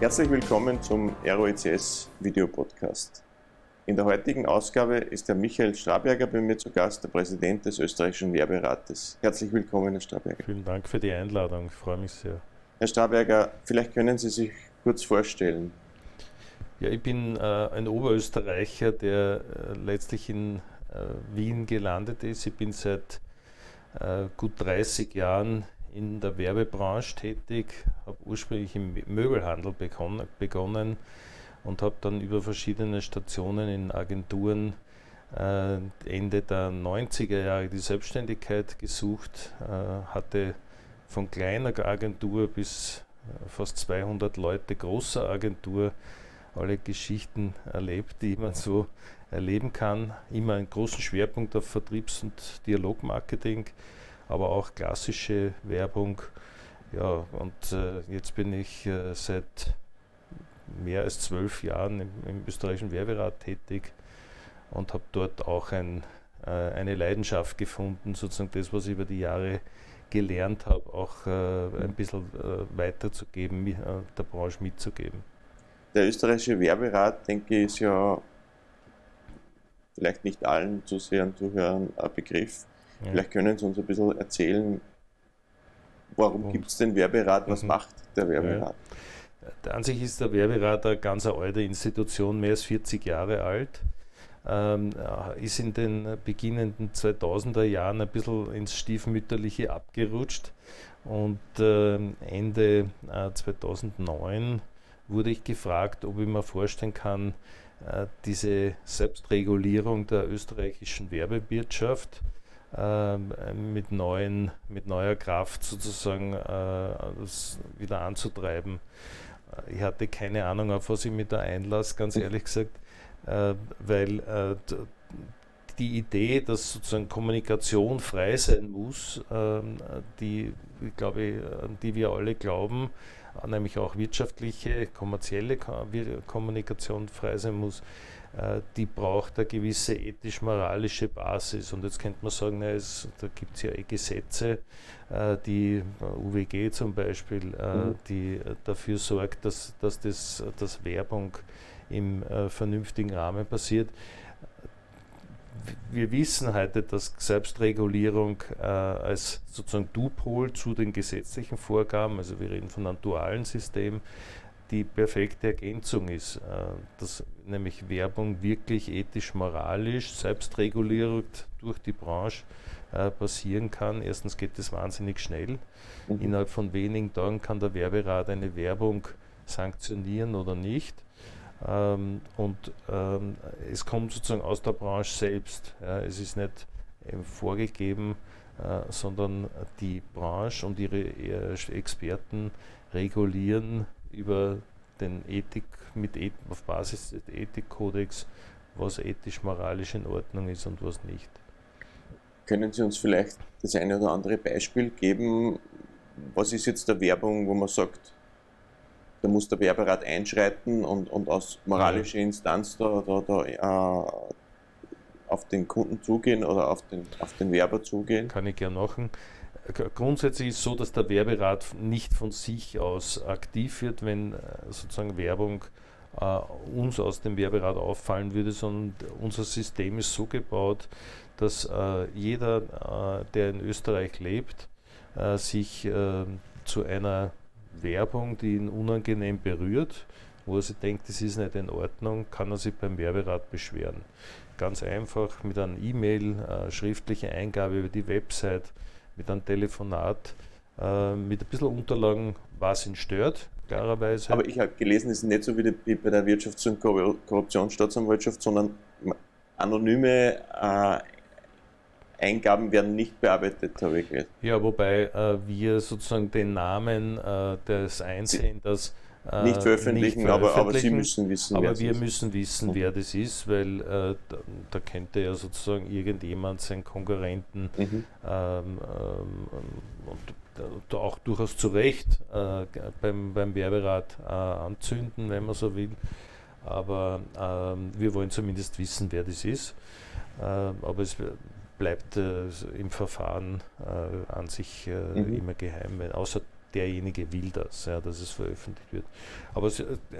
Herzlich willkommen zum ROECS Videopodcast. In der heutigen Ausgabe ist der Michael Straberger bei mir zu Gast, der Präsident des österreichischen Werberates. Herzlich willkommen, Herr Straberger. Vielen Dank für die Einladung, ich freue mich sehr. Herr Straberger, vielleicht können Sie sich kurz vorstellen. Ja, ich bin äh, ein Oberösterreicher, der äh, letztlich in äh, Wien gelandet ist. Ich bin seit äh, gut 30 Jahren in der Werbebranche tätig, habe ursprünglich im Möbelhandel begonnen, und habe dann über verschiedene Stationen in Agenturen äh, Ende der 90er Jahre die Selbstständigkeit gesucht, äh, hatte von kleiner Agentur bis fast 200 Leute großer Agentur alle Geschichten erlebt, die man so erleben kann. Immer einen großen Schwerpunkt auf Vertriebs- und Dialogmarketing, aber auch klassische Werbung. Ja, und äh, jetzt bin ich äh, seit mehr als zwölf Jahren im, im österreichischen Werberat tätig und habe dort auch ein, äh, eine Leidenschaft gefunden, sozusagen das, was ich über die Jahre gelernt habe, auch äh, ein bisschen äh, weiterzugeben, äh, der Branche mitzugeben. Der österreichische Werberat, denke ich, ist ja vielleicht nicht allen Zusehern, Zuhörern ein Begriff. Ja. Vielleicht können Sie uns ein bisschen erzählen, warum gibt es den Werberat, was mhm. macht der Werberat? Ja. An sich ist der Werberat eine ganz alte Institution, mehr als 40 Jahre alt. Ähm, ist in den beginnenden 2000er Jahren ein bisschen ins Stiefmütterliche abgerutscht und äh, Ende äh, 2009 wurde ich gefragt, ob ich mir vorstellen kann, äh, diese Selbstregulierung der österreichischen Werbewirtschaft ähm, mit, neuen, mit neuer Kraft sozusagen äh, wieder anzutreiben. Äh, ich hatte keine Ahnung, auf was ich mich da einlasse, ganz ehrlich gesagt, weil die Idee, dass sozusagen Kommunikation frei sein muss, ähm, die, glaube an die wir alle glauben, nämlich auch wirtschaftliche, kommerzielle Kommunikation frei sein muss, äh, die braucht eine gewisse ethisch-moralische Basis. Und jetzt könnte man sagen, na, es, da gibt es ja eh Gesetze, äh, die UWG zum Beispiel, äh, mhm. die dafür sorgt, dass, dass, das, dass Werbung im vernünftigen Rahmen passiert wir wissen heute, dass Selbstregulierung äh, als sozusagen Dupol zu den gesetzlichen Vorgaben, also wir reden von einem dualen System, die perfekte Ergänzung ist, äh, dass nämlich Werbung wirklich ethisch-moralisch, selbstregulierend durch die Branche äh, passieren kann. Erstens geht es wahnsinnig schnell. Mhm. Innerhalb von wenigen Tagen kann der Werberat eine Werbung sanktionieren oder nicht. Ähm, und ähm, es kommt sozusagen aus der Branche selbst. Es ist nicht ähm, vorgegeben, äh, sondern die Branche und ihre äh, Experten regulieren über den Ethik, mit Eth auf Basis des Ethikkodex, was ethisch-moralisch in Ordnung ist und was nicht. Können Sie uns vielleicht das eine oder andere Beispiel geben? Was ist jetzt der Werbung, wo man sagt, da muss der Werberat einschreiten und, und aus moralischer Instanz da, da, da äh, auf den Kunden zugehen oder auf den, auf den Werber zugehen? Kann ich gerne machen. Grundsätzlich ist es so, dass der Werberat nicht von sich aus aktiv wird, wenn äh, sozusagen Werbung äh, uns aus dem Werberat auffallen würde, sondern unser System ist so gebaut, dass äh, jeder, äh, der in Österreich lebt, sich zu einer Werbung, die ihn unangenehm berührt, wo er sich denkt, das ist nicht in Ordnung, kann er sich beim Werberat beschweren. Ganz einfach mit einer E-Mail, schriftliche Eingabe über die Website, mit einem Telefonat, äh, mit ein bisschen Unterlagen, was ihn stört, klarerweise. Aber ich habe gelesen, es ist nicht so wie, die, bei der Wirtschafts- und Korruptionsstaatsanwaltschaft, sondern anonyme äh, Eingaben werden nicht bearbeitet, habe ich gehört. Ja, wobei äh, wir sozusagen den Namen äh, des Einsehers äh, nicht veröffentlichen, nicht aber, aber, Sie müssen wissen, aber wer wir ist. müssen wissen, wer das ist, weil äh, da, da, könnte ja sozusagen irgendjemand seinen Konkurrenten mhm. ähm, ähm, und auch durchaus zu Recht äh, beim, beim Werberat äh, anzünden, wenn man so will. Aber ähm, wir wollen zumindest wissen, wer das ist. aber es bleibt äh, im Verfahren äh, an sich äh, mhm. immer geheim, außer derjenige will das, ja, dass es veröffentlicht wird. Aber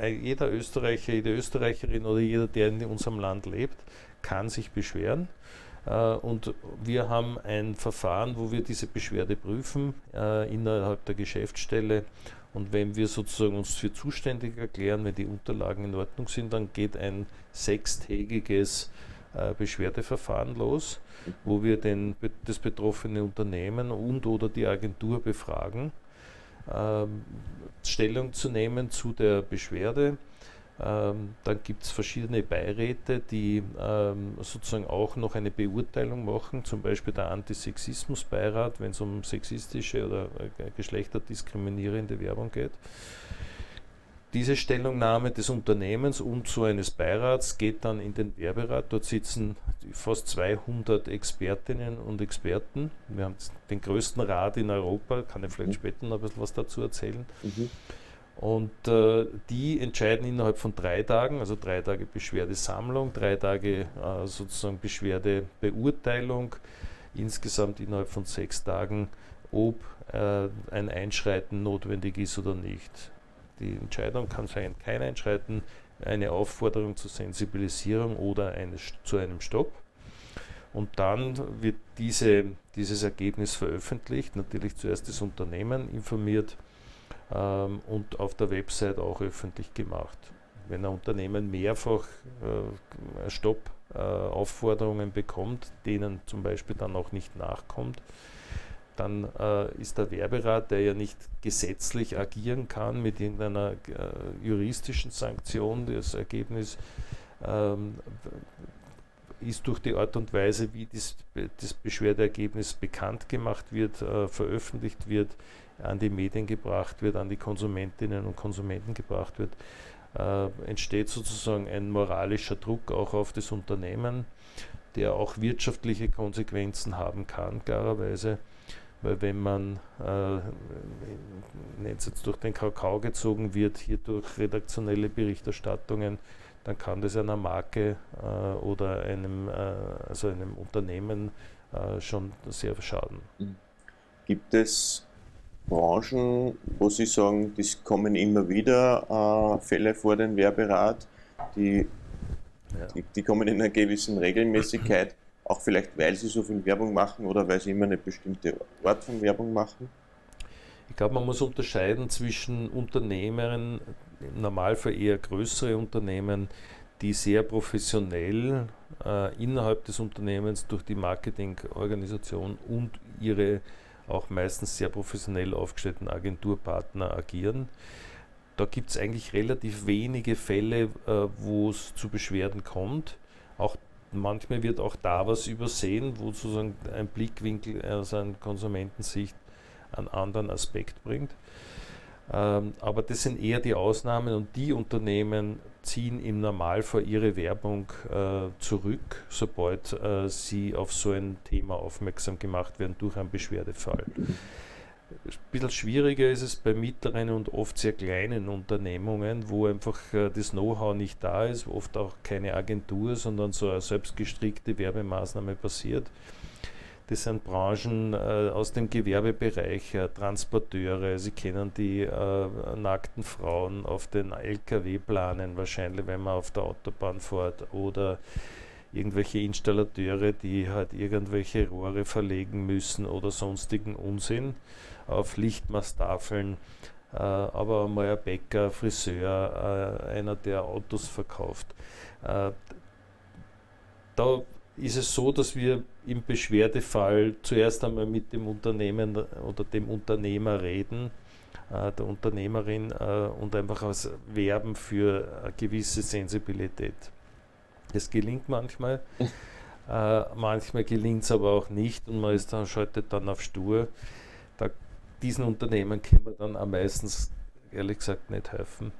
äh, jeder Österreicher, jede Österreicherin oder jeder, der in unserem Land lebt, kann sich beschweren. Äh, und wir haben ein Verfahren, wo wir diese Beschwerde prüfen äh, innerhalb der Geschäftsstelle. Und wenn wir sozusagen uns für zuständig erklären, wenn die Unterlagen in Ordnung sind, dann geht ein sechstägiges Beschwerdeverfahren los, wo wir den, das betroffene Unternehmen und oder die Agentur befragen ähm, Stellung zu nehmen zu der Beschwerde. Ähm, dann gibt es verschiedene Beiräte, die ähm, sozusagen auch noch eine Beurteilung machen, zum Beispiel der Antisexismusbeirat, wenn es um sexistische oder äh, geschlechterdiskriminierende Werbung geht. Diese Stellungnahme des Unternehmens und so eines Beirats geht dann in den Werberat. Dort sitzen fast 200 Expertinnen und Experten. Wir haben den größten Rat in Europa, kann ich vielleicht mhm. später noch ein bisschen was dazu erzählen. Mhm. Und äh, die entscheiden innerhalb von drei Tagen, also drei Tage Beschwerdesammlung, drei Tage äh, sozusagen Beschwerdebeurteilung, insgesamt innerhalb von sechs Tagen, ob äh, ein Einschreiten notwendig ist oder nicht. Die Entscheidung kann sein, kein Einschreiten, eine Aufforderung zur Sensibilisierung oder eine, zu einem Stopp. Und dann wird diese, dieses Ergebnis veröffentlicht, natürlich zuerst das Unternehmen informiert ähm, und auf der Website auch öffentlich gemacht. Wenn ein Unternehmen mehrfach äh, Stopp-Aufforderungen äh, bekommt, denen zum Beispiel dann auch nicht nachkommt, dann äh, ist der Werberat, der ja nicht gesetzlich agieren kann mit irgendeiner äh, juristischen Sanktion, das Ergebnis ähm, ist durch die Art und Weise, wie das, das Beschwerdeergebnis bekannt gemacht wird, äh, veröffentlicht wird, an die Medien gebracht wird, an die Konsumentinnen und Konsumenten gebracht wird, äh, entsteht sozusagen ein moralischer Druck auch auf das Unternehmen, der auch wirtschaftliche Konsequenzen haben kann, klarerweise. Weil wenn man, äh, jetzt durch den Kakao gezogen wird, hier durch redaktionelle Berichterstattungen, dann kann das einer Marke äh, oder einem, äh, also einem Unternehmen äh, schon sehr schaden. Mhm. Gibt es Branchen, wo Sie sagen, es kommen immer wieder äh, Fälle vor den Werberat, die, ja. die, die kommen in einer gewissen Regelmäßigkeit? Auch vielleicht, weil sie so viel Werbung machen oder weil sie immer eine bestimmte Art von Werbung machen? Ich glaube, man muss unterscheiden zwischen Unternehmen, im Normalfall eher größere Unternehmen, die sehr professionell äh, innerhalb des Unternehmens durch die Marketingorganisation und ihre auch meistens sehr professionell aufgestellten Agenturpartner agieren. Da gibt es eigentlich relativ wenige Fälle, äh, wo es zu Beschwerden kommt. Auch manchmal wird auch da was übersehen, wo sozusagen ein Blickwinkel aus einer Konsumentensicht einen anderen Aspekt bringt. Ähm, aber das sind eher die Ausnahmen und die Unternehmen ziehen im Normalfall ihre Werbung äh, zurück, sobald äh, sie auf so ein Thema aufmerksam gemacht werden durch einen Beschwerdefall. Ein bisschen schwieriger ist es bei mittleren und oft sehr kleinen Unternehmungen, wo einfach äh, das Know-how nicht da ist, oft auch keine Agentur, sondern so eine selbstgestrickte Werbemaßnahme passiert. Das sind Branchen äh, aus dem Gewerbebereich, äh, Transporteure, Sie kennen die äh, nackten Frauen auf den Lkw-Planen, wahrscheinlich wenn man auf der Autobahn fährt, oder irgendwelche Installateure, die halt irgendwelche Rohre verlegen müssen oder sonstigen Unsinn auf Lichtmasttafeln, äh, aber mal ein Bäcker, Friseur, äh, einer, der Autos verkauft. Äh, da ist es so, dass wir im Beschwerdefall zuerst einmal mit dem Unternehmen oder dem Unternehmer reden, äh, der Unternehmerin äh, und einfach als werben für eine gewisse Sensibilität. Es gelingt manchmal, äh, manchmal gelingt es aber auch nicht und man ist dann, schaltet dann auf Stur diesen Unternehmen können wir dann am meistens ehrlich gesagt nicht helfen.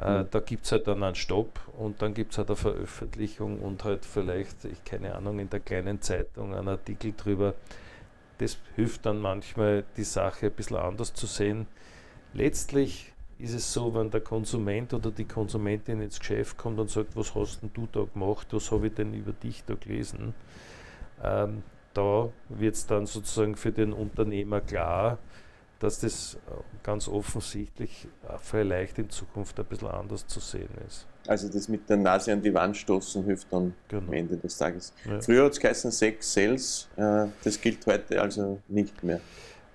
Äh, mhm. Da gibt es halt dann einen Stopp und dann gibt es halt eine Veröffentlichung und halt vielleicht, ich keine Ahnung, in der kleinen Zeitung einen Artikel drüber. Das hilft dann manchmal, die Sache ein bisschen anders zu sehen. Letztlich ist es so, wenn der Konsument oder die Konsumentin ins Geschäft kommt und sagt, was hast denn du da gemacht, was habe ich denn über dich da gelesen, ähm, da wird es dann sozusagen für den Unternehmer klar, dass das ganz offensichtlich vielleicht in Zukunft ein bisschen anders zu sehen ist. Also das mit der Nase an die Wand stoßen hilft dann genau. am Ende des Tages. Ja. Früher hat es geheißen Sex Sales, äh, das gilt heute also nicht mehr.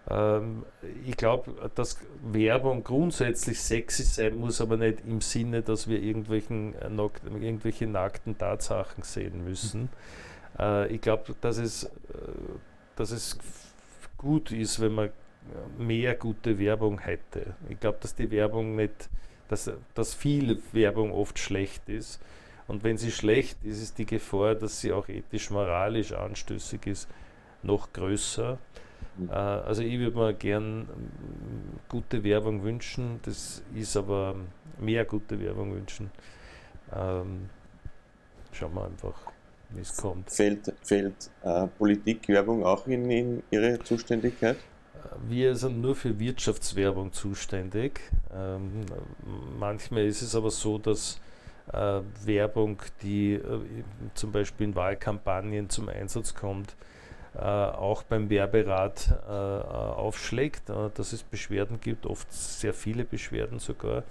Ähm, ich glaube, dass Werbung grundsätzlich sexy sein muss, aber nicht im Sinne, dass wir irgendwelchen, äh, irgendwelche nackten Tatsachen sehen müssen. Äh, ich glaube, dass es, dass es gut ist, wenn man mehr gute Werbung hätte. Ich glaube, dass die Werbung nicht dass, dass viel Werbung oft schlecht ist. Und wenn sie schlecht ist, ist die Gefahr, dass sie auch ethisch-moralisch anstößig ist, noch größer. Mhm. Also ich würde mir gern ähm, gute Werbung wünschen, das ist aber mehr gute Werbung wünschen. Ähm, schauen wir einfach, wie es kommt. Fällt, fällt äh, Politikwerbung auch in, in Ihre Zuständigkeit? Wir sind nur für Wirtschaftswerbung zuständig. Ähm, manchmal ist es aber so, dass äh, Werbung, die äh, zum Beispiel in Wahlkampagnen zum Einsatz kommt, auch beim Werberat äh, aufschlägt, äh, dass es Beschwerden gibt, oft sehr viele Beschwerden sogar.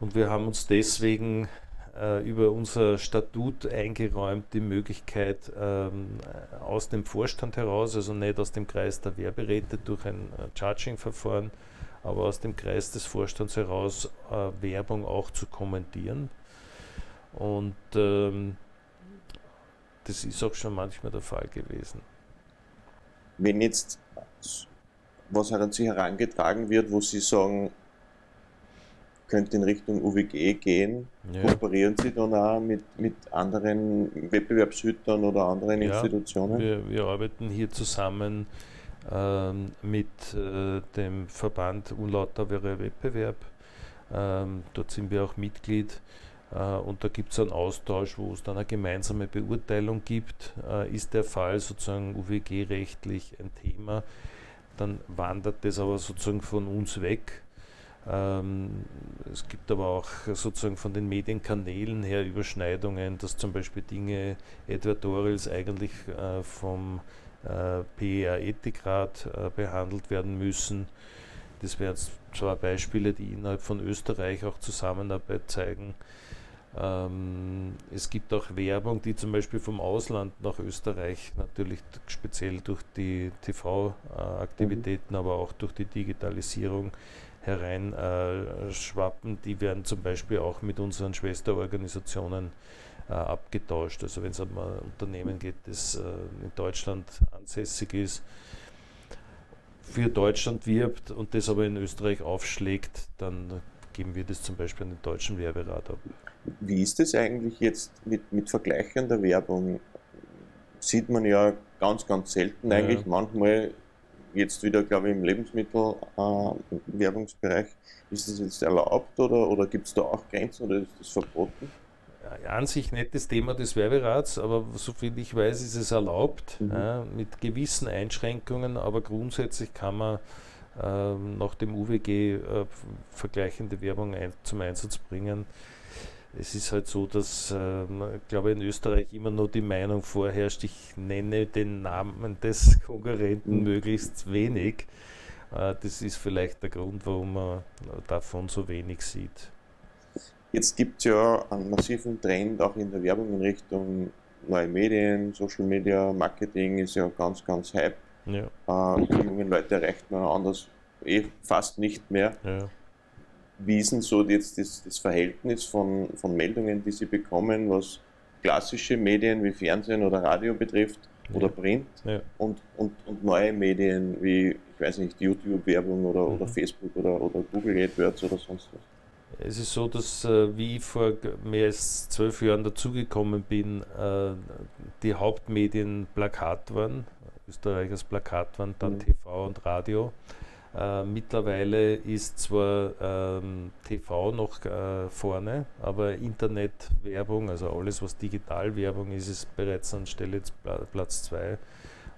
Und wir haben uns deswegen äh, über unser Statut eingeräumt die Möglichkeit ähm, aus dem Vorstand heraus, also nicht aus dem Kreis der Werberäte durch ein äh, Charging-Verfahren, aber aus dem Kreis des Vorstands heraus äh, Werbung auch zu kommentieren. Und ähm, das ist auch schon manchmal der Fall gewesen. Wenn jetzt was an Sie herangetragen wird, wo Sie sagen, könnte in Richtung UWG gehen. Ja. Kooperieren Sie dann auch mit, mit anderen Wettbewerbshütern oder anderen ja, Institutionen? Wir, wir arbeiten hier zusammen ähm, mit äh, dem Verband Unlauterer Wettbewerb. Ähm, dort sind wir auch Mitglied. Uh, und da gibt es einen Austausch, wo es dann eine gemeinsame Beurteilung gibt. Uh, ist der Fall sozusagen UWG-rechtlich ein Thema, dann wandert das aber sozusagen von uns weg ähm, es gibt aber auch sozusagen von den Medienkanälen her Überschneidungen, dass zum Beispiel Dinge Editorials eigentlich äh, vom äh, PER-Ethikrat äh, behandelt werden müssen. Das wären zwei Beispiele, die innerhalb von Österreich auch Zusammenarbeit zeigen. Ähm, es gibt auch Werbung, die zum Beispiel vom Ausland nach Österreich, natürlich speziell durch die TV-Aktivitäten, mhm. aber auch durch die Digitalisierung hereinschwappen, äh, die werden zum Beispiel auch mit unseren Schwesterorganisationen äh, abgetauscht. Also wenn es um ein Unternehmen geht, das äh, in Deutschland ansässig ist, für Deutschland wirbt und das aber in Österreich aufschlägt, dann geben wir das zum Beispiel an den deutschen Werberat ab. Wie ist das eigentlich jetzt mit, mit vergleichender Werbung? Sieht ganz, selten eigentlich. Manchmal jetzt wieder, glaube ich, im Lebensmittelwerbungsbereich. Äh, ist das jetzt erlaubt oder, oder gibt es da auch Grenzen oder ist das verboten? Ja, an sich nicht das Thema des Werberats, aber soviel ich weiß, ist es erlaubt, mhm. ja, mit gewissen Einschränkungen, aber grundsätzlich kann man äh, nach dem UWG äh, vergleichende Werbung ein, zum Einsatz bringen es ist halt so, dass, äh, ich glaube, in Österreich immer nur die Meinung vorherrscht, ich nenne den Namen des Konkurrenten mhm. möglichst wenig. Äh, das ist vielleicht der Grund, warum man davon so wenig sieht. Jetzt gibt es ja einen massiven Trend auch in der Werbung in Richtung neue Medien, Social Media, Marketing ist ja ganz, ganz hype. Ja. Äh, die jungen Leute erreicht man anders eh fast nicht mehr. Ja wie ist denn so jetzt das, das Verhältnis von, von Meldungen, die Sie bekommen, was klassische Medien wie Fernsehen oder Radio betrifft oder Print ja. Und, und, und neue Medien wie, ich weiß nicht, YouTube-Werbung oder, mhm. oder Facebook oder, oder Google AdWords oder sonst was? Es ist so, dass äh, wie ich vor mehr als zwölf Jahren dazugekommen bin, äh, die Hauptmedien Plakat waren, Österreich als Plakat waren, dann mhm. TV und Radio. Äh, mittlerweile ist zwar ähm, TV noch äh, vorne, aber Internetwerbung, also alles was Digitalwerbung ist, ist bereits an Stelle Platz 2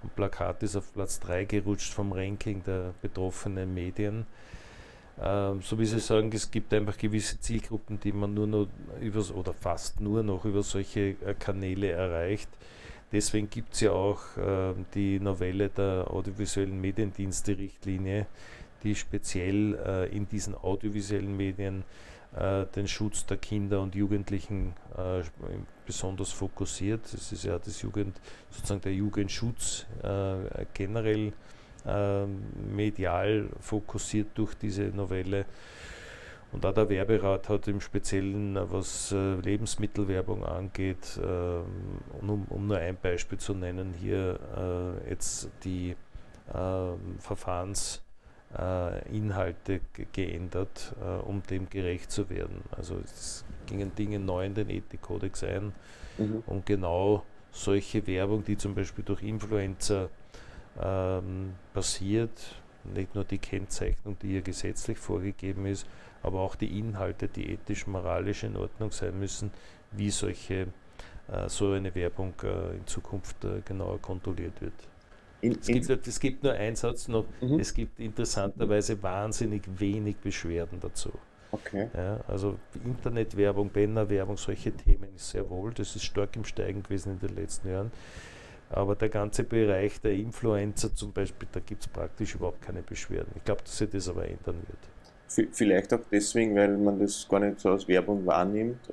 und Plakat ist auf Platz 3 gerutscht vom Ranking der betroffenen Medien. Ähm, so wie Sie sagen, es gibt einfach gewisse Zielgruppen, die man nur noch über, oder fast nur noch über solche äh, Kanäle erreicht Deswegen gibt es ja auch äh, die Novelle der audiovisuellen Mediendienste-Richtlinie, die speziell äh, in diesen audiovisuellen Medien äh, den Schutz der Kinder und Jugendlichen äh, besonders fokussiert. Es ist ja das Jugend, sozusagen der Jugendschutz äh, generell ähm, medial fokussiert durch diese Novelle. Und auch der Werberat hat im Speziellen, was äh, Lebensmittelwerbung angeht, ähm, um, um, nur ein Beispiel zu nennen, hier äh, jetzt die äh, Verfahrensinhalte geändert, um dem gerecht zu werden. Also es gingen Dinge neu in den Ethikkodex ein, mhm. um genau solche Werbung, die zum Beispiel durch Influencer ähm, passiert, nicht nur die Kennzeichnung, die hier gesetzlich vorgegeben ist, aber auch die Inhalte, die ethisch-moralisch in Ordnung sein müssen, wie solche, äh, so eine Werbung äh, in Zukunft äh, genauer kontrolliert wird. In, es, gibt, es, gibt, nur einen Satz noch, mhm. es gibt interessanterweise wahnsinnig wenig Beschwerden dazu. Okay. Ja, also Internetwerbung, Bannerwerbung, solche Themen ist sehr wohl, das ist stark im Steigen gewesen in den letzten Jahren. Aber der ganze Bereich der Influencer zum Beispiel, da gibt es praktisch überhaupt keine Beschwerden. Ich glaube, dass sich das aber ändern wird. Vielleicht auch deswegen, weil man das gar nicht so als Werbung wahrnimmt,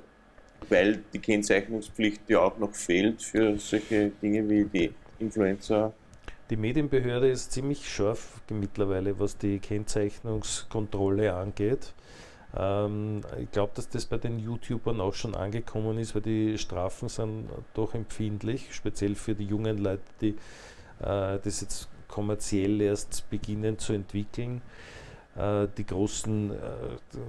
weil die Kennzeichnungspflicht ja auch noch fehlt für solche Dinge wie die Influencer. Die Medienbehörde ist ziemlich scharf mittlerweile, was die Kennzeichnungskontrolle angeht. Ähm, ich glaube, dass das bei den YouTubern auch schon angekommen ist, weil die Strafen sind doch empfindlich, speziell für die jungen Leute, die äh, das jetzt kommerziell erst beginnen zu entwickeln. Äh, die großen, äh,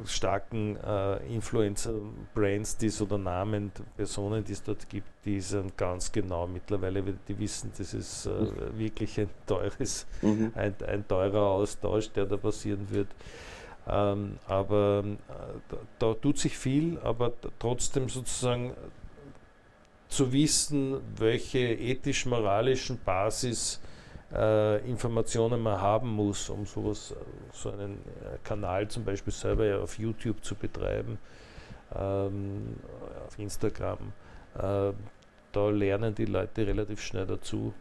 starken äh, Influencer-Brands, die es oder Namen, Personen, die es dort gibt, die sind ganz genau mittlerweile, die wissen, das ist äh, mhm. wirklich ein teures, mhm. ein, ein teurer Austausch, der da passieren wird. Ähm, aber äh, da, da, tut sich viel, aber trotzdem sozusagen zu wissen, welche ethisch-moralischen Basis äh, Informationen man haben muss, um sowas, so einen äh, Kanal zum Beispiel selber auf YouTube zu betreiben, ähm, auf Instagram. Äh, da lernen die Leute relativ schnell dazu.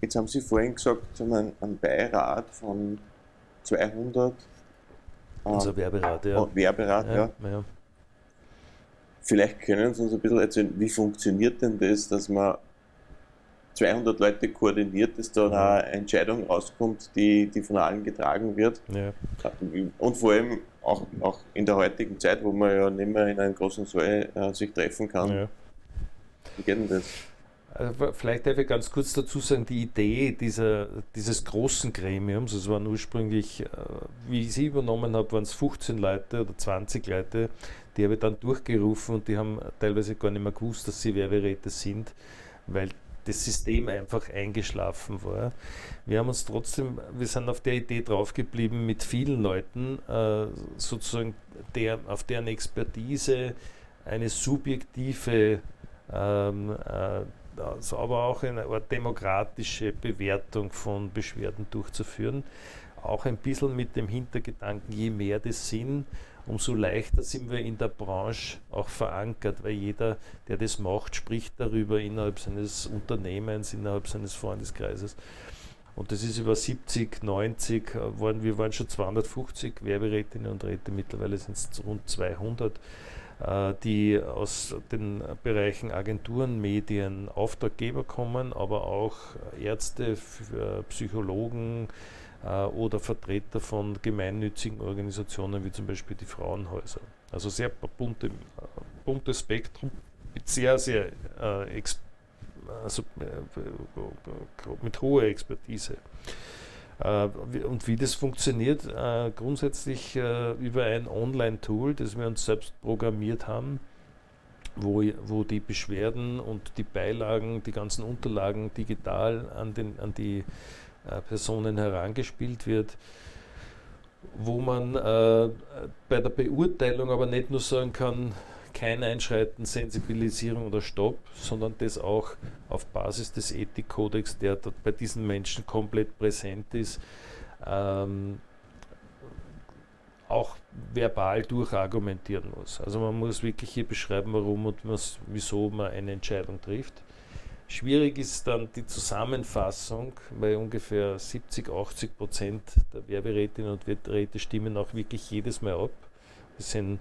Jetzt haben Sie vorhin gesagt, Sie haben einen Beirat von 200 unser Werberat, ja. Oh, Werberat, ja. ja. Vielleicht können Sie uns ein bisschen erzählen, wie funktioniert denn das, dass man 200 Leute koordiniert, dass da ja. eine Entscheidung rauskommt, die, die von allen getragen wird. Ja. Und vor allem auch, auch in der heutigen Zeit, wo man ja nicht mehr in einem großen Saal äh, sich treffen kann. Ja. Wie geht denn das? Also vielleicht darf ich ganz kurz dazu sagen, die Idee dieser, dieses großen Gremiums, es waren ursprünglich, äh, wie ich sie übernommen habe, waren es 15 Leute oder 20 Leute, die habe ich dann durchgerufen und die haben teilweise gar nicht mehr gewusst, dass sie Werberäte sind, weil das System einfach eingeschlafen war. Wir haben uns trotzdem, wir sind auf der Idee draufgeblieben, mit vielen Leuten äh, sozusagen der, auf deren Expertise eine subjektive ähm, äh, also aber auch eine demokratische Bewertung von Beschwerden durchzuführen. Auch ein bisschen mit dem Hintergedanken, je mehr das sind, umso leichter sind wir in der Branche auch verankert, weil jeder, der das macht, spricht darüber innerhalb seines Unternehmens, innerhalb seines Freundeskreises. Und das ist über 70, 90, waren, wir waren schon 250 Werberätinnen und Räte, mittlerweile sind es rund 200. Äh, die aus den Bereichen Agenturen, Medien, Auftraggeber kommen, aber auch Ärzte, Psychologen äh, oder Vertreter von gemeinnützigen Organisationen wie zum Beispiel die Frauenhäuser. Also sehr bunte, buntes Spektrum mit sehr, sehr äh, also, mit hoher Expertise. Äh, und wie das funktioniert, äh, grundsätzlich äh, über ein Online-Tool, das wir uns selbst programmiert haben, wo, wo die Beschwerden und die Beilagen, die ganzen Unterlagen digital an, den, an die Personen herangespielt wird, wo man äh, bei der Beurteilung aber nicht nur sagen kann, kein Einschreiten, Sensibilisierung oder Stopp, sondern das auch auf Basis des Ethikkodex, der dort bei diesen Menschen komplett präsent ist, ähm, auch verbal durchargumentieren muss. Also man muss wirklich hier beschreiben, warum und was, wieso man eine Entscheidung trifft. Schwierig ist dann die Zusammenfassung, weil ungefähr 70, 80 Prozent der Werberätinnen und Werberäte stimmen auch wirklich jedes Mal ab. Es sind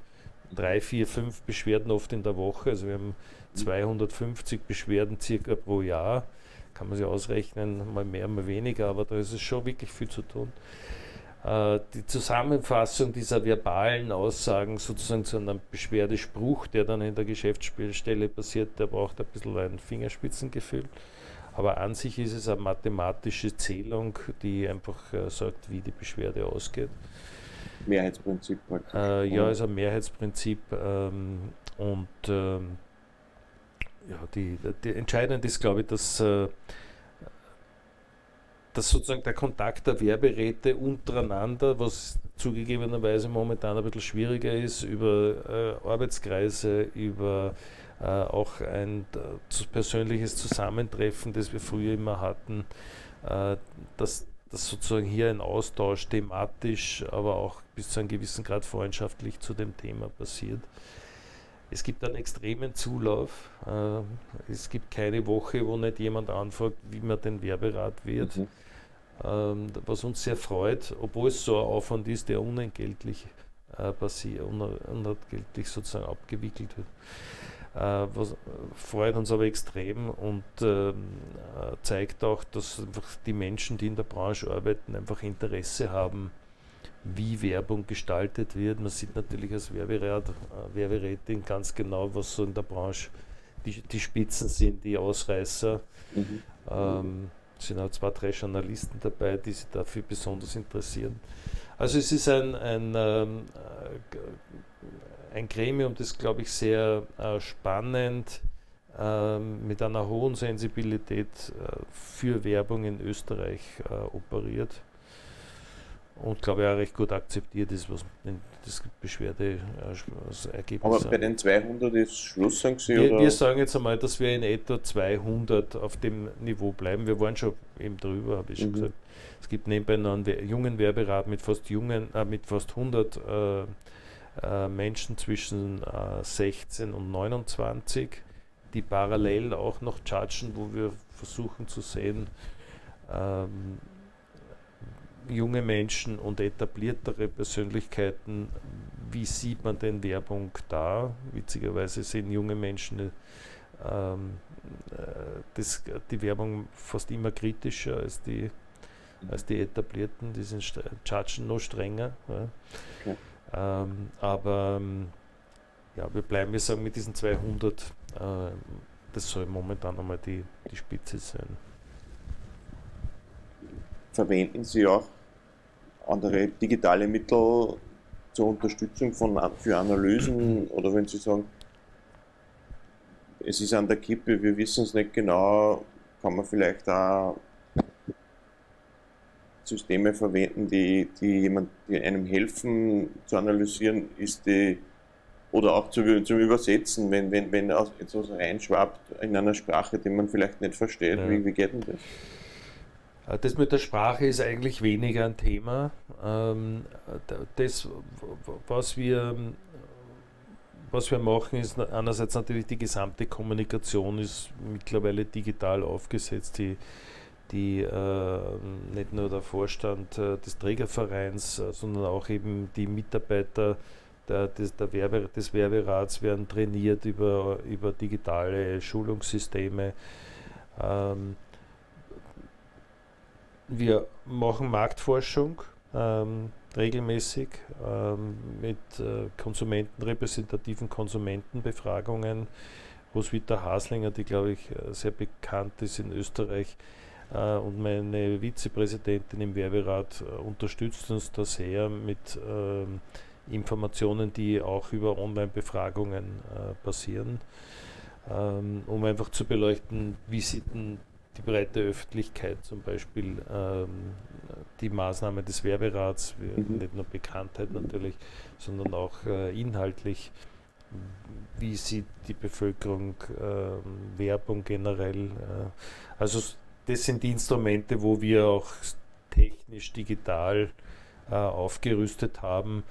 drei, vier, fünf Beschwerden oft in der Woche. Also wir haben 250 Beschwerden circa pro Jahr. Kann man sich ausrechnen, mal mehr, mal weniger, aber da ist es schon wirklich viel zu tun. Äh, die Zusammenfassung dieser verbalen Aussagen sozusagen zu einem Beschwerdespruch, der dann in der Geschäftsstelle passiert, der braucht ein bisschen ein Fingerspitzengefühl. Aber an sich ist es eine mathematische Zählung, die einfach äh, sagt, wie die Beschwerde ausgeht. Mehrheitsprinzip. Äh, ja, ist ein Mehrheitsprinzip ähm, und ähm, ja, die, die entscheidend ist, glaube ich, dass, äh, dass sozusagen der Kontakt der Werberäte untereinander, was zugegebenerweise momentan ein bisschen schwieriger ist, über äh, Arbeitskreise, über äh, auch ein äh, persönliches Zusammentreffen, das wir früher immer hatten, äh, dass, dass sozusagen hier ein Austausch thematisch, aber auch bis zu einem gewissen Grad freundschaftlich zu dem Thema passiert. Es gibt einen extremen Zulauf. Äh, es gibt keine Woche, wo nicht jemand anfragt, wie man den Werberat wird. Mhm. Ähm, was uns sehr freut, obwohl es so ein Aufwand ist, der unentgeltlich äh, passiert, unentgeltlich sozusagen abgewickelt wird. Äh, was freut uns aber extrem und ähm, zeigt auch, dass einfach die Menschen, die in der Branche arbeiten, einfach Interesse haben, wie Werbung gestaltet wird. Man sieht natürlich als Werberat, äh, Werberätin ganz genau, was so in der Branche die, die Spitzen sind, die Ausreißer. Mhm. Ähm, es sind auch zwei, drei Journalisten dabei, die sich dafür besonders interessieren. Also es ist ein, ein, ähm, äh, ein Gremium, das, glaube ich, sehr äh, spannend äh, mit einer hohen Sensibilität äh, für Werbung in Österreich äh, operiert und glaube ich auch recht gut akzeptiert ist, was das Beschwerdeergebnis Aber bei den 200 ist Schluss, sagen Sie? Wir, wir, sagen jetzt einmal, dass wir in etwa 200 auf dem Niveau bleiben. Wir waren schon eben drüber, habe ich schon mhm. gesagt. Es gibt nebenbei noch einen jungen Werberat mit fast, jungen, äh, mit fast 100 äh, äh, Menschen zwischen 16 äh, und 29, die parallel auch noch chargen, wo wir versuchen zu sehen, ähm, junge Menschen und etabliertere Persönlichkeiten, wie sieht man denn Werbung da? Witzigerweise sehen junge Menschen ähm, äh, das, die Werbung fast immer kritischer als die, als die etablierten, die sind chargen noch strenger. Ja. Okay. Ähm, aber ähm, ja, wir bleiben, wir sagen mit diesen 200, äh, das soll momentan einmal die, die Spitze sein. Verwenden Sie auch andere digitale Mittel zur Unterstützung von, für Analysen? Oder wenn Sie sagen, es ist an der Kippe, wir wissen es nicht genau, kann man vielleicht auch Systeme verwenden, die, die, jemand, die einem helfen zu analysieren, ist die oder auch zu, zum Übersetzen, wenn, wenn, wenn etwas reinschwappt in einer Sprache, die man vielleicht nicht versteht. Ja. Wie, wie geht denn das? Äh, das mit der Sprache ist eigentlich weniger ein Thema. Ähm, das, was wir, was wir machen, ist einerseits natürlich die gesamte Kommunikation ist mittlerweile digital aufgesetzt. Die, die äh, nicht nur der Vorstand äh, des Trägervereins, sondern auch eben die Mitarbeiter der, des, der Werbe, des Werberats werden trainiert über, über digitale Schulungssysteme. Ähm, wir machen Marktforschung ähm, regelmäßig ähm, mit äh, Konsumenten, repräsentativen Konsumentenbefragungen. Roswitha Haslinger, die glaube ich äh, sehr bekannt ist in Österreich, äh, und meine Vizepräsidentin im Werberat äh, unterstützt uns da sehr mit ähm, Informationen, die auch über Online-Befragungen äh, passieren, ähm, um einfach zu beleuchten, wie sieht denn die breite Öffentlichkeit zum Beispiel ähm, die Maßnahme des Werberats, mhm. nicht nur Bekanntheit natürlich, sondern auch äh, inhaltlich, wie sieht die Bevölkerung äh, Werbung generell. Äh, also das sind die Instrumente, wo wir auch technisch, digital äh, aufgerüstet haben,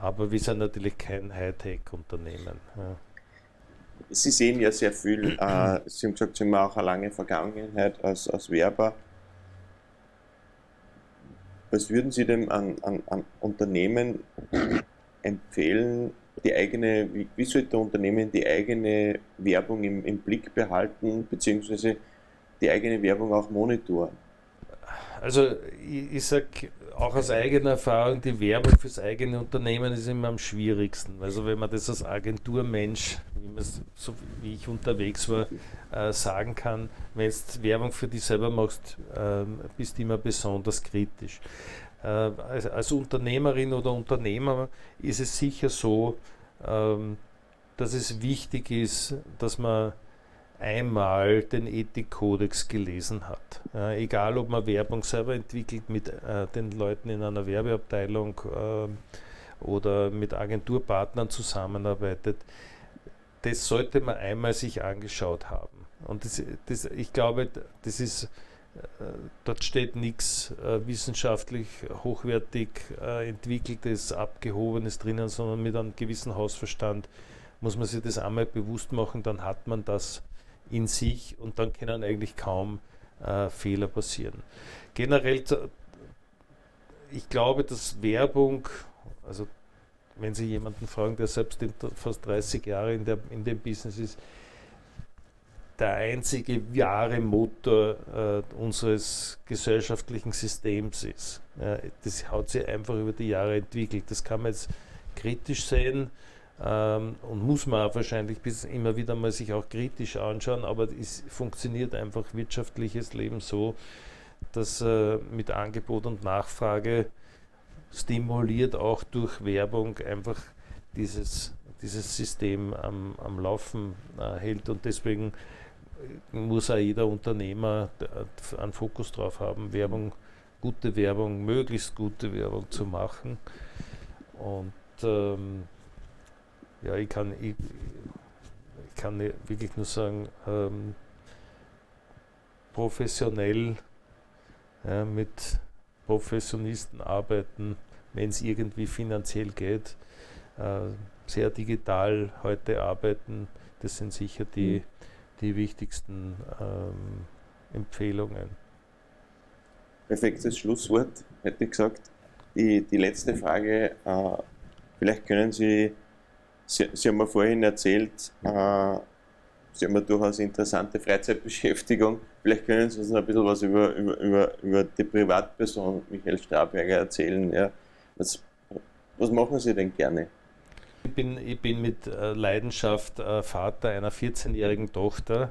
aber wir sind natürlich kein Hightech-Unternehmen. Ja. Sie sehen ja sehr viel, äh, Sie haben gesagt, Sie haben auch eine lange Vergangenheit als, als Werber. Was würden Sie denn an, an, an Unternehmen empfehlen, die eigene, wie, wie sollte Unternehmen die eigene Werbung im, im Blick behalten, beziehungsweise die eigene Werbung auch monitoren? Also ich, ich sage auch aus eigener Erfahrung, die Werbung fürs eigene Unternehmen ist immer am schwierigsten. Also wenn man das als Agenturmensch, wie, so wie ich unterwegs war, äh, sagen kann, wenn du Werbung für dich selber machst, äh, bist du immer besonders kritisch. Äh, als, als, Unternehmerin oder Unternehmer ist es sicher so, ähm, dass es wichtig ist, dass man einmal den Ethikkodex gelesen hat. Äh, egal, ob man Werbung selber entwickelt mit äh, den Leuten in einer Werbeabteilung äh, oder mit Agenturpartnern zusammenarbeitet, das sollte man einmal sich angeschaut haben. Und das, das, ich glaube, das ist, äh, dort steht nichts äh, wissenschaftlich hochwertig äh, entwickeltes, abgehobenes drinnen, sondern mit einem gewissen Hausverstand muss man sich das einmal bewusst machen, dann hat man das in sich und dann können eigentlich kaum äh, Fehler passieren. Generell, ich glaube, dass Werbung, also wenn Sie jemanden fragen, der selbst fast 30 Jahre in, der, in dem Business ist, der einzige wahre Motor äh, unseres gesellschaftlichen Systems ist. Ja, das hat sich einfach über die Jahre entwickelt. Das kann man jetzt kritisch sehen ähm, und muss man auch wahrscheinlich bis immer wieder mal sich auch kritisch anschauen, aber es funktioniert einfach wirtschaftliches Leben so, dass äh, mit Angebot und Nachfrage stimuliert auch durch Werbung einfach dieses, dieses System am, am Laufen äh, hält. Und deswegen muss auch jeder Unternehmer einen Fokus drauf haben, Werbung, gute Werbung, möglichst gute Werbung zu machen. Und ähm, ja, ich kann, ich, ich kann wirklich nur sagen, ähm, professionell ja, mit Professionisten arbeiten, wenn es irgendwie finanziell geht, äh, sehr digital heute arbeiten, das sind sicher die, mhm. die wichtigsten ähm, Empfehlungen. Perfektes Schlusswort, hätte ich gesagt. Die, die letzte Frage, äh, vielleicht können Sie Sie, Sie haben mir vorhin erzählt, äh, Sie haben eine durchaus interessante Freizeitbeschäftigung. Vielleicht können Sie uns noch ein bisschen was über, über, über, über die Privatperson Michael Straberger erzählen. Ja. Was, was machen Sie denn gerne? Ich bin, ich bin mit äh, Leidenschaft äh, Vater einer 14-jährigen Tochter,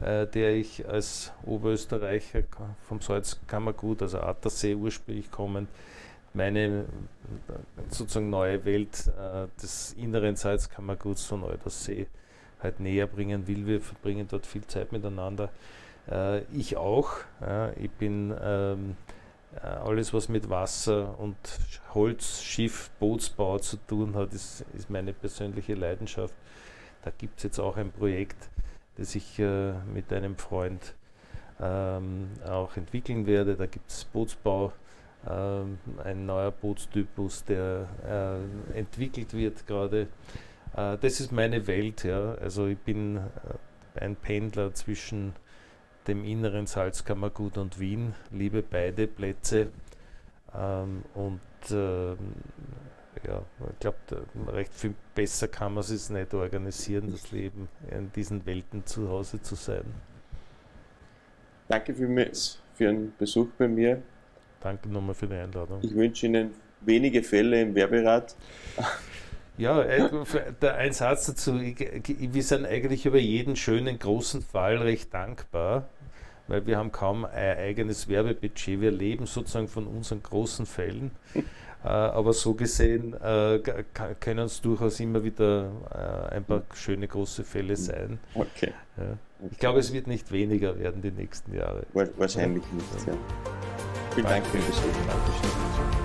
äh, der ich als Oberösterreicher vom Salzkammergut, also Attersee ursprünglich kommend, meine sozusagen neue Welt äh, des inneren Salzkammerguts von Eudersee halt näher bringen will. Wir verbringen dort viel Zeit miteinander. Äh, ich auch. Ja, ich bin ähm, äh, alles, was mit Wasser und Holz, Schiff, Bootsbau zu tun hat, ist, ist meine persönliche Leidenschaft. Da gibt es jetzt auch ein Projekt, das ich äh, mit einem Freund ähm, auch entwickeln werde. Da gibt es Bootsbau ein neuer Bootstypus, der äh, entwickelt wird gerade. Äh, das ist meine Welt. Ja. Also ich bin äh, ein Pendler zwischen dem inneren Salzkammergut und Wien, liebe beide Plätze. Ähm, und ähm, ja, ich glaube, recht viel besser kann man es nicht organisieren, das Leben in diesen Welten zu Hause zu sein. Danke vielmals für Ihren Besuch bei mir. Danke nochmal für die Einladung. Ich wünsche Ihnen wenige Fälle im Werberat. Ja, äh, ein Satz dazu. Wir sind eigentlich über jeden schönen großen Fall recht dankbar, weil wir haben kaum ein eigenes Werbebudget. Wir leben sozusagen von unseren großen Fällen. Äh, aber so gesehen äh, können es durchaus immer wieder ein paar schöne große Fälle sein. Okay. Ich glaube, es wird nicht weniger werden die nächsten Jahre. Wahrscheinlich nicht, ja. Vielen Dank für den Besuch. Dankeschön.